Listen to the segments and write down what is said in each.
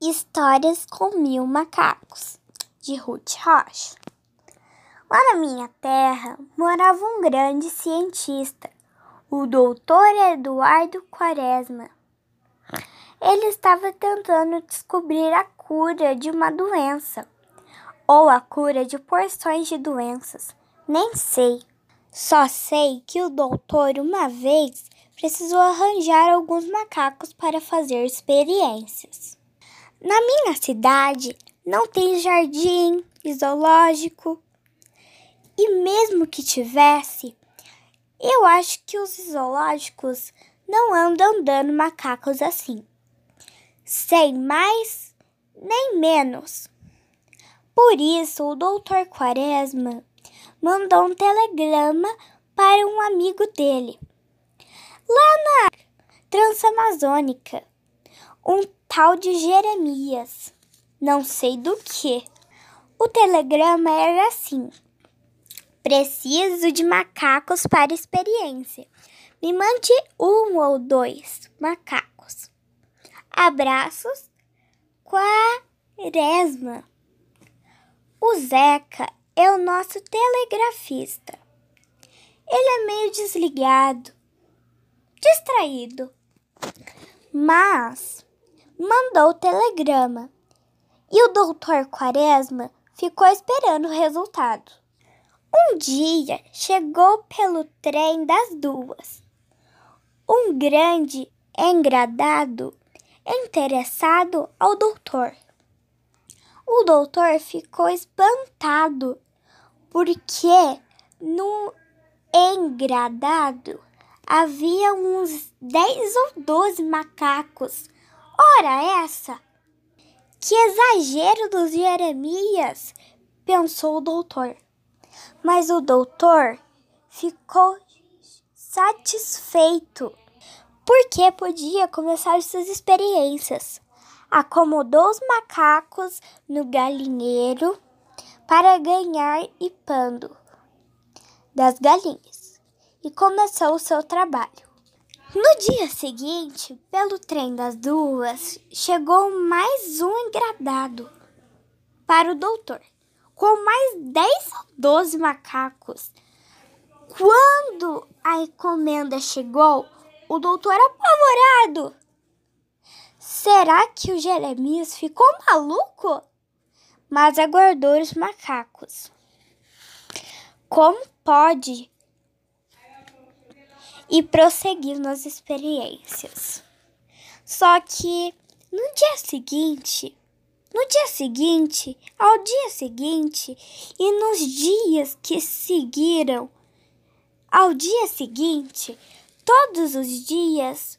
Histórias com Mil Macacos, de Ruth Rocha. Lá na minha terra morava um grande cientista, o doutor Eduardo Quaresma. Ele estava tentando descobrir a cura de uma doença, ou a cura de porções de doenças, nem sei. Só sei que o doutor, uma vez, precisou arranjar alguns macacos para fazer experiências. Na minha cidade não tem jardim zoológico. E mesmo que tivesse, eu acho que os zoológicos não andam dando macacos assim. Sem mais nem menos. Por isso, o doutor Quaresma mandou um telegrama para um amigo dele, lá na Transamazônica, um tal de Jeremias, não sei do que. O telegrama era assim: Preciso de macacos para experiência. Me mande um ou dois macacos. Abraços, Quaresma. O Zeca é o nosso telegrafista. Ele é meio desligado, distraído, mas mandou o telegrama e o doutor Quaresma ficou esperando o resultado. Um dia chegou pelo trem das duas um grande engradado interessado ao doutor. O doutor ficou espantado porque no engradado havia uns dez ou doze macacos Ora essa! Que exagero dos Jeremias! pensou o doutor. Mas o doutor ficou satisfeito, porque podia começar suas experiências. Acomodou os macacos no galinheiro para ganhar e pando das galinhas e começou o seu trabalho. No dia seguinte, pelo trem das duas, chegou mais um engradado para o doutor, com mais dez ou doze macacos. Quando a encomenda chegou, o doutor apavorado. Será que o Jeremias ficou maluco? Mas aguardou os macacos. Como pode e prosseguir nas experiências. Só que no dia seguinte, no dia seguinte, ao dia seguinte e nos dias que seguiram, ao dia seguinte, todos os dias,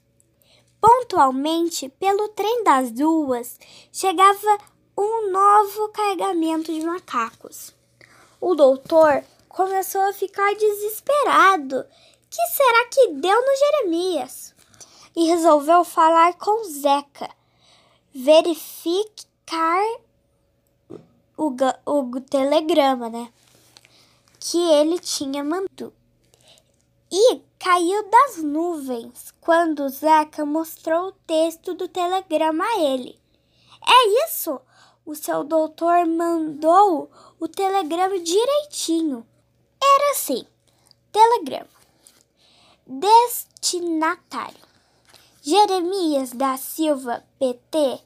pontualmente pelo trem das duas, chegava um novo carregamento de macacos. O doutor começou a ficar desesperado que será que deu no Jeremias? E resolveu falar com Zeca, verificar o, o telegrama, né? Que ele tinha mandado. E caiu das nuvens quando Zeca mostrou o texto do telegrama a ele. É isso! O seu doutor mandou o telegrama direitinho. Era assim: telegrama. Destinatário: Jeremias da Silva, PT,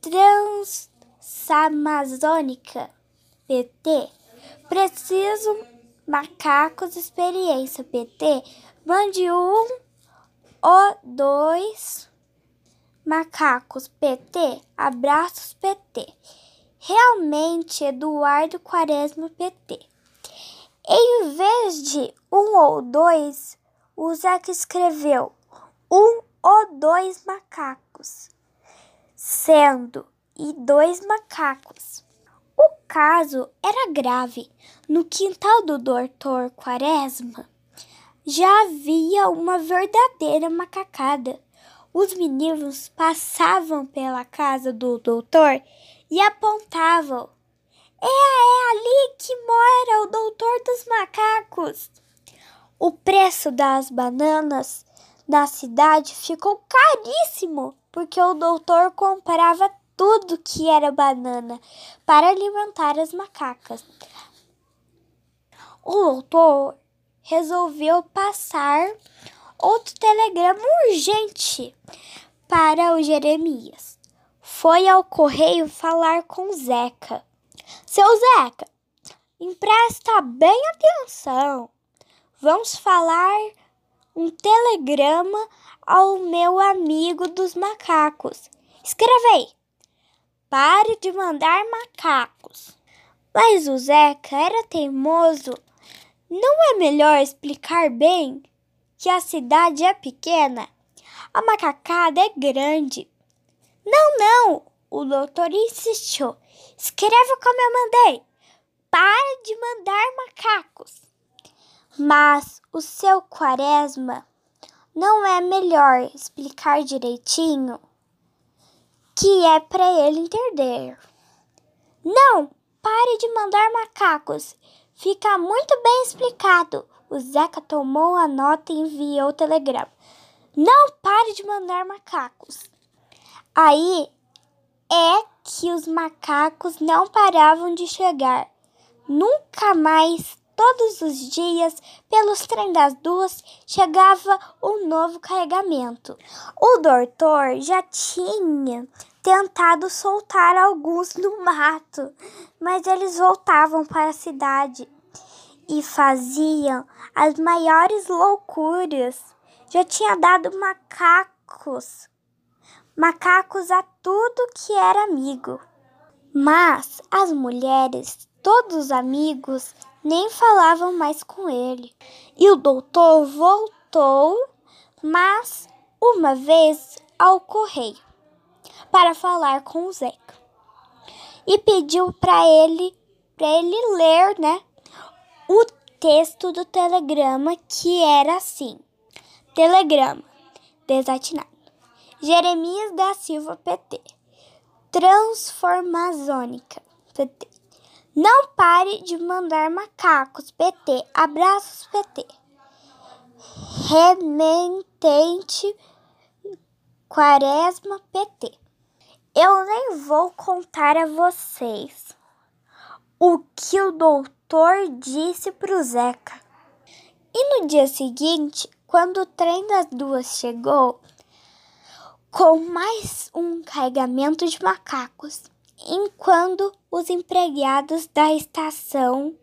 Transamazônica, PT. Preciso macacos experiência, PT. Mande um ou dois macacos, PT. Abraços, PT. Realmente, Eduardo Quaresma, PT. Em vez de um ou dois, o Zeca escreveu um ou dois macacos, sendo e dois macacos. O caso era grave. No quintal do doutor Quaresma já havia uma verdadeira macacada. Os meninos passavam pela casa do doutor e apontavam. É, é ali que mora o doutor dos macacos. O preço das bananas na cidade ficou caríssimo porque o doutor comprava tudo que era banana para alimentar as macacas. O doutor resolveu passar outro telegrama urgente para o Jeremias. Foi ao correio falar com Zeca. Seu Zeca, empresta bem atenção. Vamos falar um telegrama ao meu amigo dos macacos. Escrevei. Pare de mandar macacos. Mas o Zeca era teimoso. Não é melhor explicar bem que a cidade é pequena? A macacada é grande. Não, não, o doutor insistiu. Escreva como eu mandei. Pare de mandar macacos. Mas o seu quaresma não é melhor explicar direitinho que é para ele entender. Não, pare de mandar macacos. Fica muito bem explicado. O Zeca tomou a nota e enviou o telegrama. Não pare de mandar macacos. Aí é que os macacos não paravam de chegar. Nunca mais Todos os dias, pelos trem das duas, chegava um novo carregamento. O doutor já tinha tentado soltar alguns no mato, mas eles voltavam para a cidade e faziam as maiores loucuras. Já tinha dado macacos, macacos a tudo que era amigo. Mas as mulheres, todos os amigos, nem falavam mais com ele. E o doutor voltou, mas uma vez ao correio para falar com o Zeca e pediu para ele para ele ler, né, o texto do telegrama que era assim: Telegrama desatinado. Jeremias da Silva PT. Transformazônica PT. Não pare de mandar macacos, PT. Abraços, PT. Rementente Quaresma, PT. Eu nem vou contar a vocês o que o doutor disse pro Zeca. E no dia seguinte, quando o trem das duas chegou, com mais um carregamento de macacos, enquanto os empregados da estação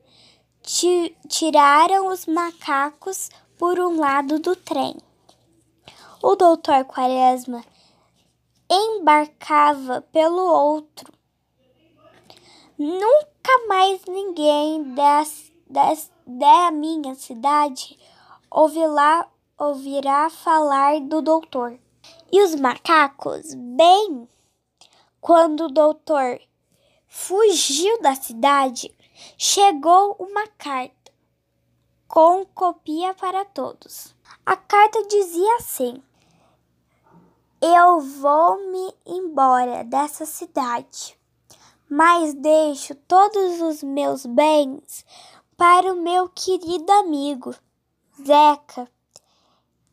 tiraram os macacos por um lado do trem. O doutor Quaresma embarcava pelo outro. Nunca mais ninguém das, das, da minha cidade ouvirá, ouvirá falar do doutor. E os macacos, bem quando o doutor fugiu da cidade, chegou uma carta com copia para todos. A carta dizia assim: Eu vou me embora dessa cidade, mas deixo todos os meus bens para o meu querido amigo Zeca,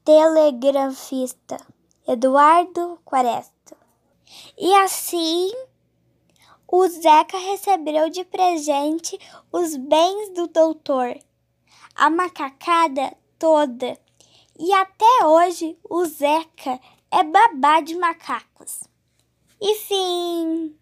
telegrafista Eduardo Quaresta. E assim o Zeca recebeu de presente os bens do doutor, a macacada toda. E até hoje o Zeca é babá de macacos. E fim.